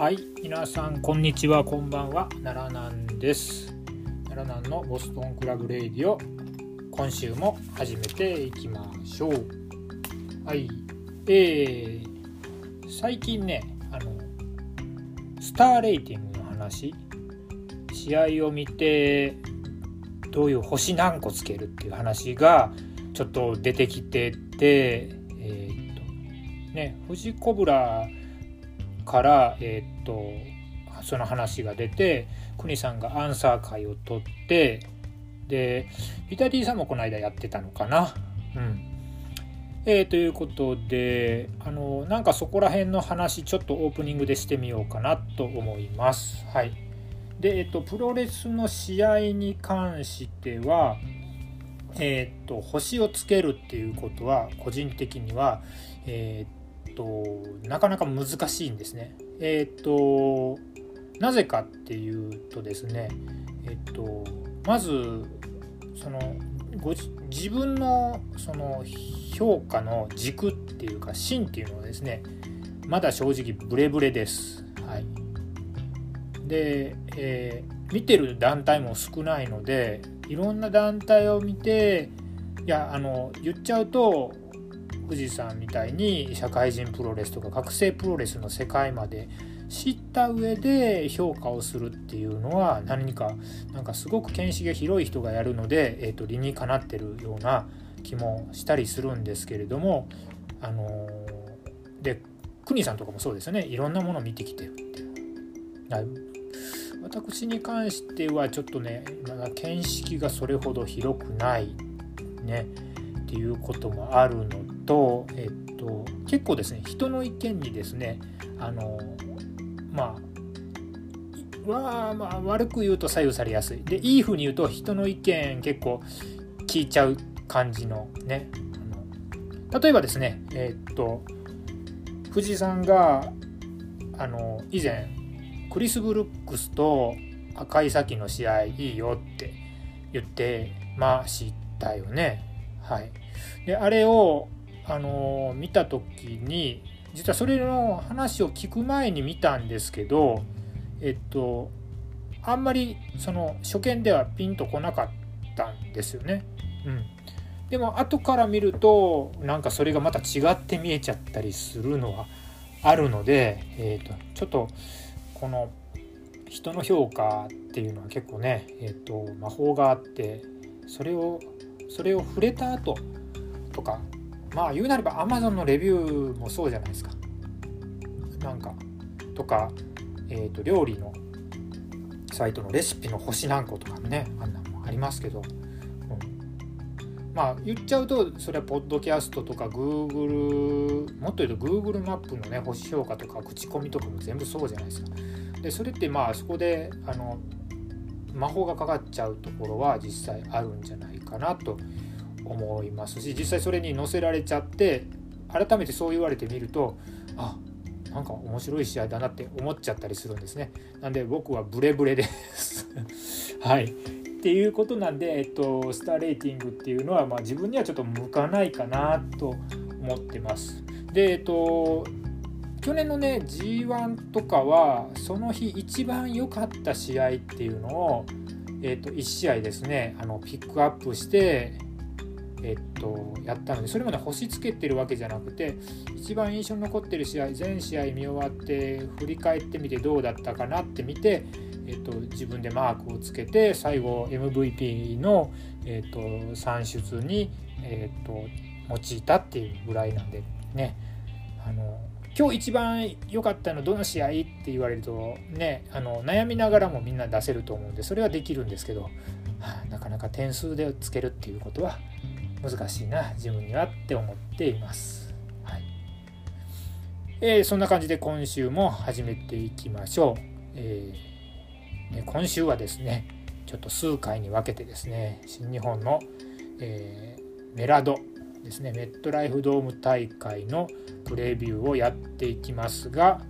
はい、皆さんこんにちは、こんばんは、奈良南です。奈良南のボストンクラブレイディオ、今週も始めていきましょう。はい、えー、最近ね、あの、スターレーティングの話、試合を見て、どういう星何個つけるっていう話がちょっと出てきてて、えーっと、ね、星コブラから、えーっとその話が出て国さんがアンサー会を取ってでビタディさんもこの間やってたのかな？うんえーということであのなんかそこら辺の話ちょっとオープニングでしてみようかなと思います。はい、で、えっと、プロレスの試合に関しては、えっと、星をつけるっていうことは個人的には、えっと、なかなか難しいんですね。えっと、なぜかっていうとですね、えっと、まず、その、ご自分のその評価の軸っていうか芯っていうのはですねまだ正直ブレブレです。はい、で、えー見てる団体も少ないのでいろんな団体を見ていやあの言っちゃうと富士山みたいに社会人プロレスとか学生プロレスの世界まで知った上で評価をするっていうのは何かなんかすごく見識が広い人がやるので、えー、と理にかなってるような気もしたりするんですけれどもあのーで国さんとかもそうですよねいろんなものを見てきてるっていう。私に関してはちょっとねまだ見識がそれほど広くないねっていうこともあるのと、えっと、結構ですね人の意見にですねあのまあわまあ悪く言うと左右されやすいでいい風に言うと人の意見結構聞いちゃう感じのね例えばですねえっと藤井さんがあの以前クリス・ブルックスと赤い咲の試合いいよって言ってましたよね。はい、であれを、あの見た時に実はそれの話を聞く前に見たんですけどえっとあんまりその初見ではピンとこなかったんですよね。うん、でも後から見るとなんかそれがまた違って見えちゃったりするのはあるので、えー、とちょっとこの人の評価っていうのは結構ね、えー、と魔法があってそれをそれを触れた後とかまあ言うなれば Amazon のレビューもそうじゃないですか。なんかとか、えー、と料理のサイトのレシピの星何個とかねあんなのもありますけど、うん、まあ言っちゃうとそれはポッドキャストとか Google もっと言うと Google マップのね星評価とか口コミとかも全部そうじゃないですか。でそれってまあそこであの魔法がかかっちゃうところは実際あるんじゃないかなと思いますし実際それに載せられちゃって改めてそう言われてみるとあなんか面白い試合だなって思っちゃったりするんですね。なんで僕はブレブレです。はい。っていうことなんで、えっと、スターレーティングっていうのは、まあ、自分にはちょっと向かないかなと思ってます。で、えっと、去年のね G1 とかはその日一番良かった試合っていうのを、えっと、1試合ですねあのピックアップして、えっと、やったのでそれまで星つけてるわけじゃなくて一番印象に残ってる試合全試合見終わって振り返ってみてどうだったかなって見て、えっと、自分でマークをつけて最後 MVP の、えっと、算出に、えっと、用いたっていうぐらいなんでね。あの今日一番良かったのどの試合って言われるとねあの悩みながらもみんな出せると思うんでそれはできるんですけど、なかなか点数でつけるっていうことは難しいな自分にはって思っています。はいえー、そんな感じで今週も始めていきましょう。えーね、今週はですねちょっと数回に分けてですね新日本の、えー、メラドですねメットライフドーム大会のプレビューをやっていきますが、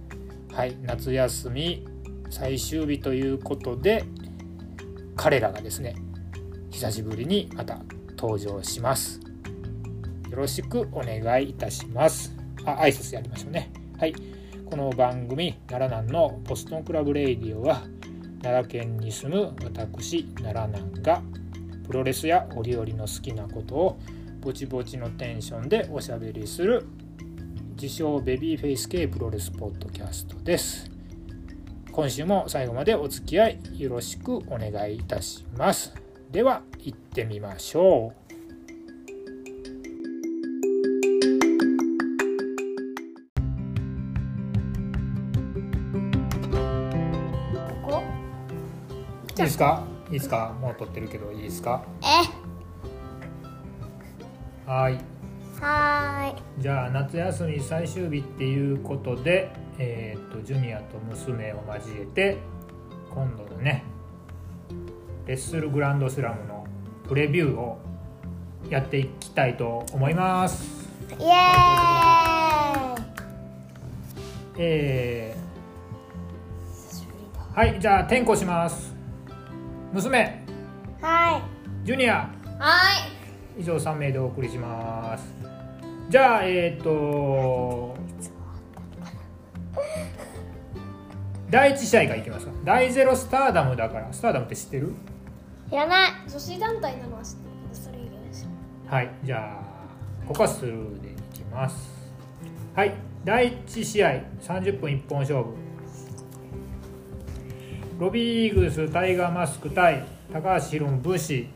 はい、夏休み最終日ということで彼らがですね久しぶりにまた登場します。よろしくお願いいたします。あ、挨拶やりましょうね。はい。この番組奈良南のボストンクラブレイディオは奈良県に住む私奈良南がプロレスや折々の好きなことをぼちぼちのテンションでおしゃべりする自称ベビーフェイス系プロレスポッドキャストです今週も最後までお付き合いよろしくお願いいたしますでは行ってみましょう。こいいですか？いいですか？もう撮ってるけどいいですか？え？はい。はじゃあ夏休み最終日っていうことで、えー、とジュニアと娘を交えて今度のねレッスルグランドスラムのプレビューをやっていきたいと思います。イエーイ。えーはいじゃあ転校します。娘。だはい。ジュニア。はい。以上3名でお送りします。じゃあえっ、と第1試合からいきますか。第ゼロスターダムだから。スターダムって知ってる？いらない。女子団体なのは知ってるけどそれ以外は知らないはいじゃあここはスルーでいきます。はい第1試合30分一本勝負。ロビーイーグルスタイガーマスク対高橋宏武士。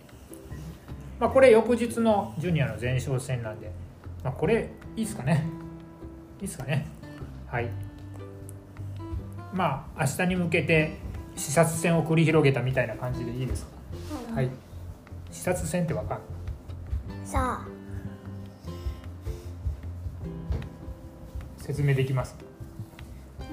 まあこれ翌日のジュニアの前哨戦なんで、まあ、これいいですかね。いいですかね。はい。まあ明日に向けて視察戦を繰り広げたみたいな感じでいいですか？はい。視察戦ってわかん。ないさあ。説明できます？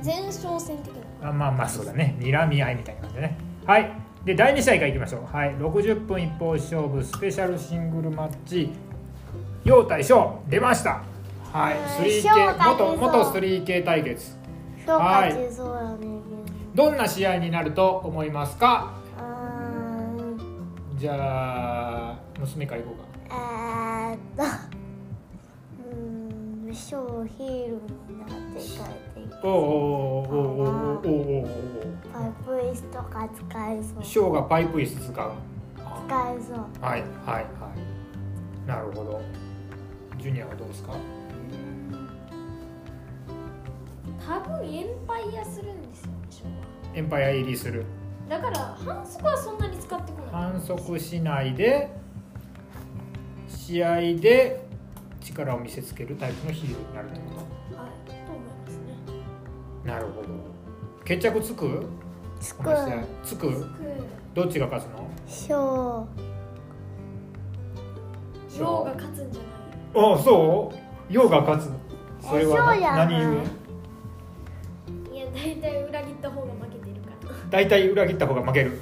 前哨戦的な。あまあまあそうだね。睨み合いみたいな感じでね。はい。で第2試合からいきましょう。はい。60分一方勝負スペシャルシングルマッチ。陽対翔。出ました。はい。うん。3K 翔勝ちそう元元 3K 対決。評価中そうだね。どんな試合になると思いますか？じゃあ娘からいこうか。えーっとうーん小ヒールになって帰っていくおおおおおおおおおパイプ椅子。とか使えそう使翔がパイプ椅子使うえそう。はいはいはい。なるほど。ジュニアはどうですか？多分エンパイアするんですよね昭エンパイア入りする。和だから反則はそんなに使ってこない。反則しないで試合で力を見せつけるタイプのヒールになるってこはいと思いますね。となるほど。決着つく？つく。つく？く。どっちが勝つの？小陽が勝つんじゃあそう？陽が勝つ。それは何故？な大体裏切った方が負ける。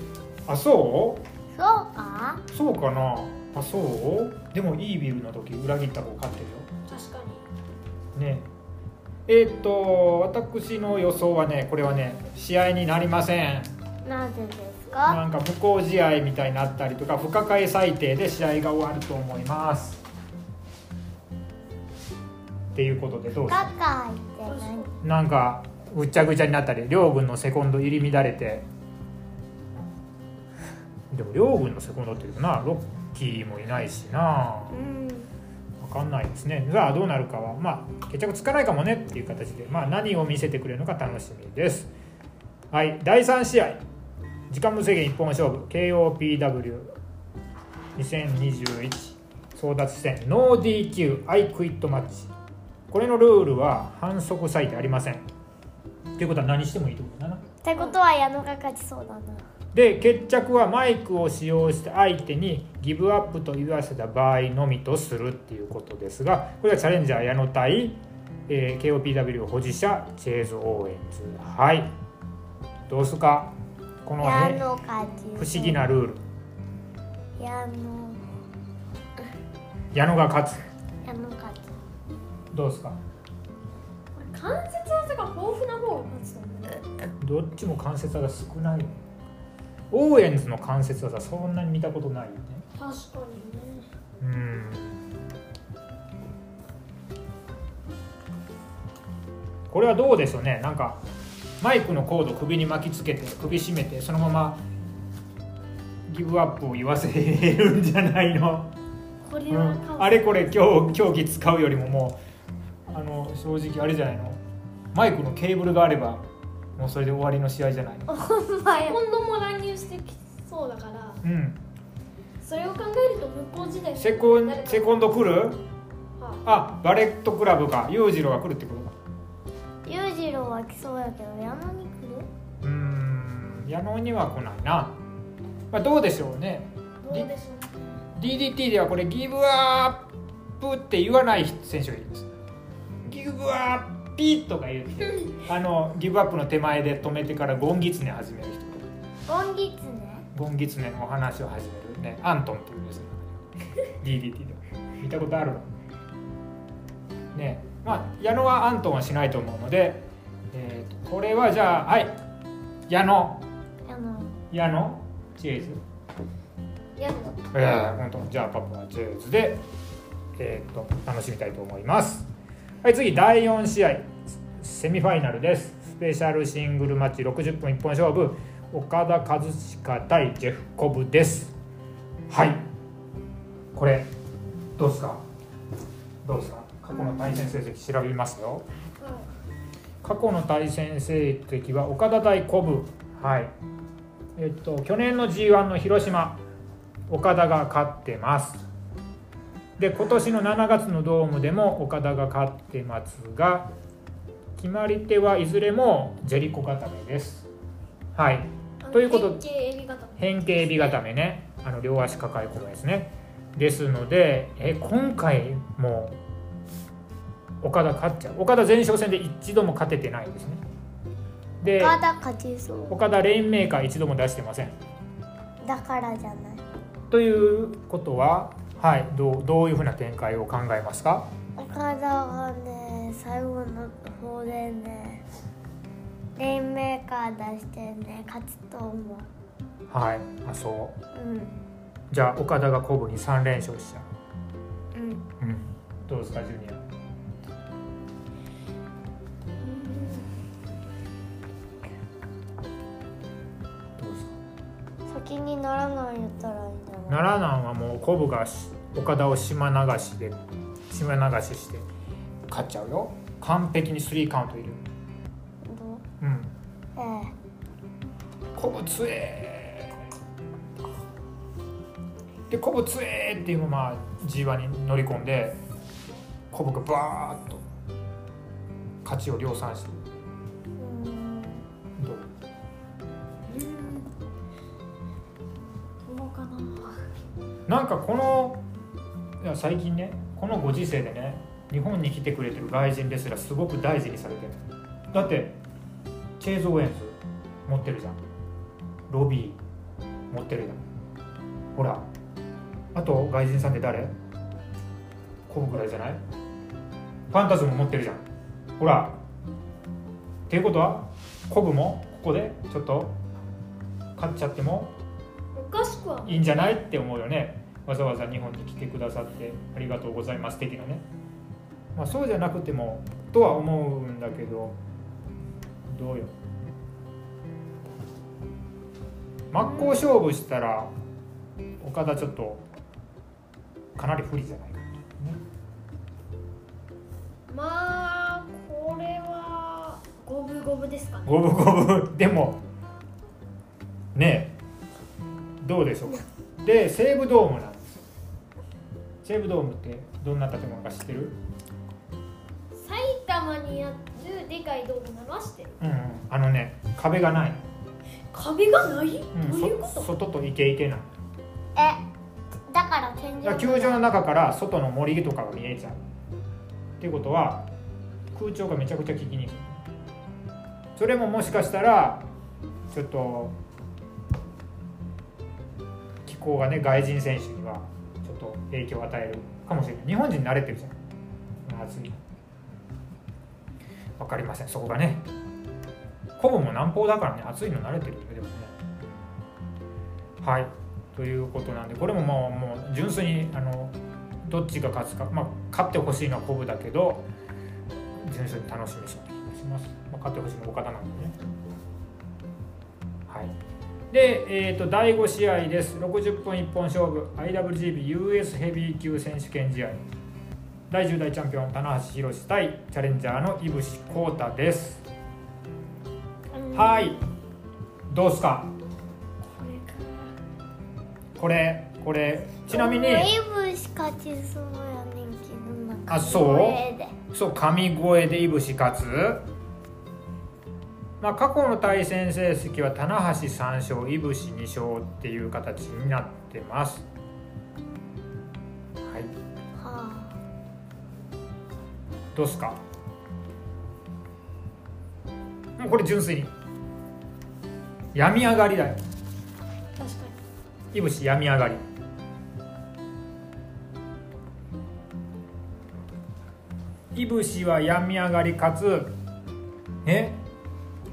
あそそうか？うそうかな。あそう？でもイービルの時裏切った方勝ってるよ。確かね。えーっと私の予想はねこれはね試合になりません。なぜですか？なんか無効試合みたいになったりとか不可解裁定で試合が終わると思います。っていうことでどうですカかなんかぐっちゃぐちゃになったり両軍のセコンド入り乱れて。でも両軍のセコンドっていうとなロッキーもいないしな。うん。分かんないですね。さあどうなるかはまあ決着つかないかもねっていう形で、まあ、何を見せてくれるのか楽しみです。はい第3試合。時間無制限一本勝負。KOPW2021 争奪戦。ノー DQ アイクイットマッチ。これのルールは反則されてありませんということは何してもいいってことだな。ってことは矢野が勝ちそうだな。で決着はマイクを使用して相手にギブアップと言わせた場合のみとするっていうことですがこれはチャレンジャー矢野対、えー KOPW 保持者チェーズ・オーエンズ。はい。どうすか。この矢ね不思議なルール。矢野。矢野が勝つ。矢野勝ちどうですか関節技が豊富な方が勝つと思うどっちも関節技少ない。オーエンズの関節技そんなに見たことないよね。確かにねうん。これはどうでしょうね。なんかマイクのコード首に巻きつけて首絞めてそのままギブアップを言わせるんじゃないの、うこれはん、あれこれ今日競技使うよりももう正直あれじゃないの？マイクのケーブルがあればもうそれで終わりの試合じゃないの？ほんまや今度も乱入してきそうだから。うん。それを考えると向こう時代。セコンセコンド来る？はあ。バレットクラブか。裕次郎が来るってこと？か裕次郎は来そうやけど矢野に来る？うーん。矢野には来ないな、まあ、どうでしょうね。どうでしょう DDT ではこれギブアップって言わない選手がいるんですギブアッピとか言ってあのギブアップの手前で止めてからゴンギツネ始める人。ゴンギツネ？ゴンギツネのお話を始めるね。アントンっていうんですよ。DDT で。見たことあるのね。まあ矢野はアントンはしないと思うので、えーとこれはじゃあはい。矢野。矢野。チェーズ。やるのええ本当じゃあパパはチェーズでえーっと楽しみたいと思いますはい次第4試合。セミファイナルです。スペシャルシングルマッチ60分一本勝負。岡田和親対ジェフコブです。はい。これどうですか？どうですか？過去の対戦成績調べますよ。過去の対戦成績は岡田対コブ。はい。えっと去年の G1 の広島。岡田が勝ってますで今年の7月のドームでも岡田が勝ってますが決まり手はいずれもジェリコ固めです。はい。ということ変形エビ固め。ね。あの両足抱え込むですね。ですのでえ今回も岡田勝っちゃう。岡田前哨戦で一度も勝ててないですね。で岡田勝ちそう。岡田レインメーカー一度も出してません。だからじゃない。ということははいどうどういうふうな展開を考えますか？岡田がね最後の方でねレインメーカー出してね勝つと思う。はいあそう。うん。じゃあ岡田がコブに3連勝しちゃう。ん。う、うん、どうですかジュニア？先にならない言ったらいい奈良南はもうコブがし岡田を島流しで島流しして勝っちゃうよ。完璧にスリーカウントいる。どう？うん。ええ。コブつえ。ーでコブつえーっていうまま G1 に乗り込んでコブがバーッと勝ちを量産してなんかこのいや最近ねこのご時世でね日本に来てくれてる外人ですらすごく大事にされてる。だってチェーズ・オーエンズ持ってるじゃん。ロビー持ってるじゃん。ほらあと外人さんって誰？コブぐらいじゃない？ファンタズム持ってるじゃん。ほらっていうことはコブもここでちょっと勝っちゃってもおかしくはいいんじゃない？って思うよねわざわざ日本に来てくださってありがとうございます的なね、まあ、そうじゃなくてもとは思うんだけどどうよ。真っ向勝負したら岡田ちょっとかなり不利じゃないかな、ね、まあこれは五分五分ですかね。五分五分。でもねえどうでしょうか。で西武ドームな西武ドームってどんな建物か知ってる？埼玉にあるでかいドームなのは知ってる。うんうん、あのね壁がない、壁がない、うんどういうこと？そ外とイケイケなの。えだから天井だから球場の中から外の森とかが見えちゃう。っていうことは空調がめちゃくちゃ効きにくい。それももしかしたらちょっと気候がね外人選手にはと影響を与えるかもしれない。日本人慣れてるじゃん。暑いわかりません。そこがね。コブも南方だからね。暑いの慣れてるよでもね。はい。ということなんでこれももうもう純粋にあのどっちが勝つか、まあ、勝ってほしいのはコブだけど純粋に楽しみにしております。します、まあ、勝ってほしいの岡田なんでね。はい。で、えー、と第5試合です。60分一本勝負 IWGPUS ヘビー級選手権試合。第10代チャンピオン棚橋宏対チャレンジャーの井伏浩太です。はい。どうすか？これこれちなみにイブし勝ちそうやねんけどなあそう？声で。そう神声でいぶし勝つ、まあ、過去の対戦成績は棚橋3勝いぶし2勝っていう形になってます。はい。はどうっすか？もうこれ純粋に。病み上がりだよ。確かいぶし病み上がり。いぶしは病み上がりかつえ？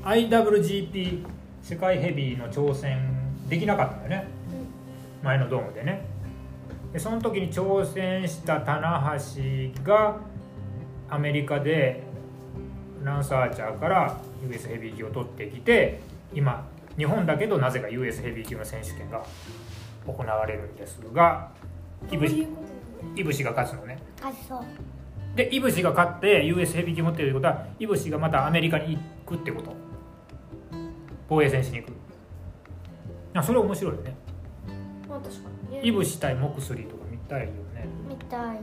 IWGP 世界ヘビーの挑戦できなかったんだよね、前のドームでね。でその時に挑戦した棚橋がアメリカでランサーチャーから US ヘビー級を取ってきて今日本だけどなぜか US ヘビー級の選手権が行われるんですがいぶしいぶしが勝つのね。でイブシが勝って US ヘビー級持ってるってことはイブシがまたアメリカに行くってこと防衛戦しに行く。あそれ面白いよね。まあ確かにね。イブシ対モクスリーとか見たいよね。みたい。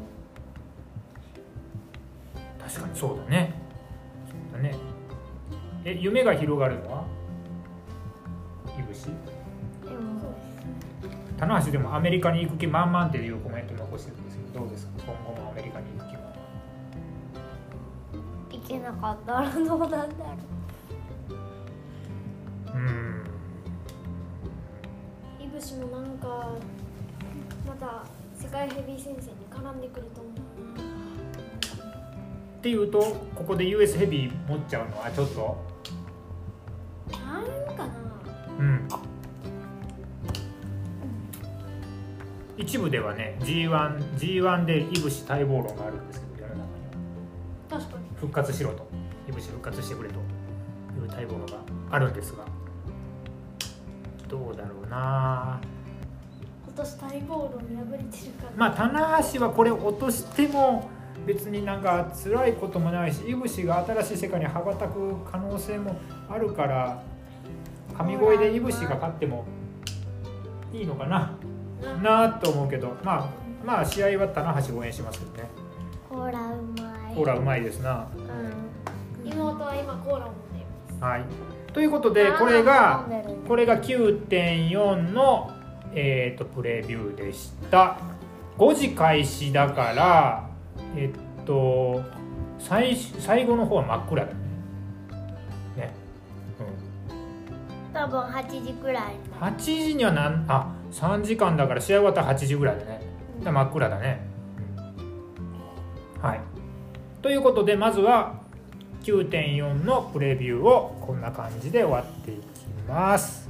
確かにそうだね。そうだね。え夢が広がるのは？イブシ。でも棚橋でもアメリカに行く気満々っていうコメント残してるんですけどどうですか？今後もアメリカに行く気は。いけなかったらどうなんだろうん。イブシもなんかまた世界ヘビー戦線に絡んでくると思う。っていうとここで US ヘビー持っちゃうのはちょっと？なんかな。うん。一部ではね G1, G1 でいぶし待望論があるんですけど世の中には。確かに。復活しろと。いぶし復活してくれという待望論があるんですがどうだろうな。今年待望論破れてるから。まあ棚橋はこれ落としても別になんか辛いこともないしいぶしが新しい世界に羽ばたく可能性もあるから神声でいぶしが勝ってもいいのかな。なと思うけどまあまあ試合は棚橋応援しますけどね。うコーラうまい。ほらうまいですな。うん。妹は今コーラを飲んでいます。はいということでこれがこれが9.4の、えー、とプレビューでした。5時開始だからえっと最最後の方は真っ暗だよね。ね、多分8時くらい。うん、8時にはなんあ3時間だから試合終わったら8時ぐらいだね。真っ暗だね、うん。はい。ということでまずは9.4のプレビューをこんな感じで終わっていきます。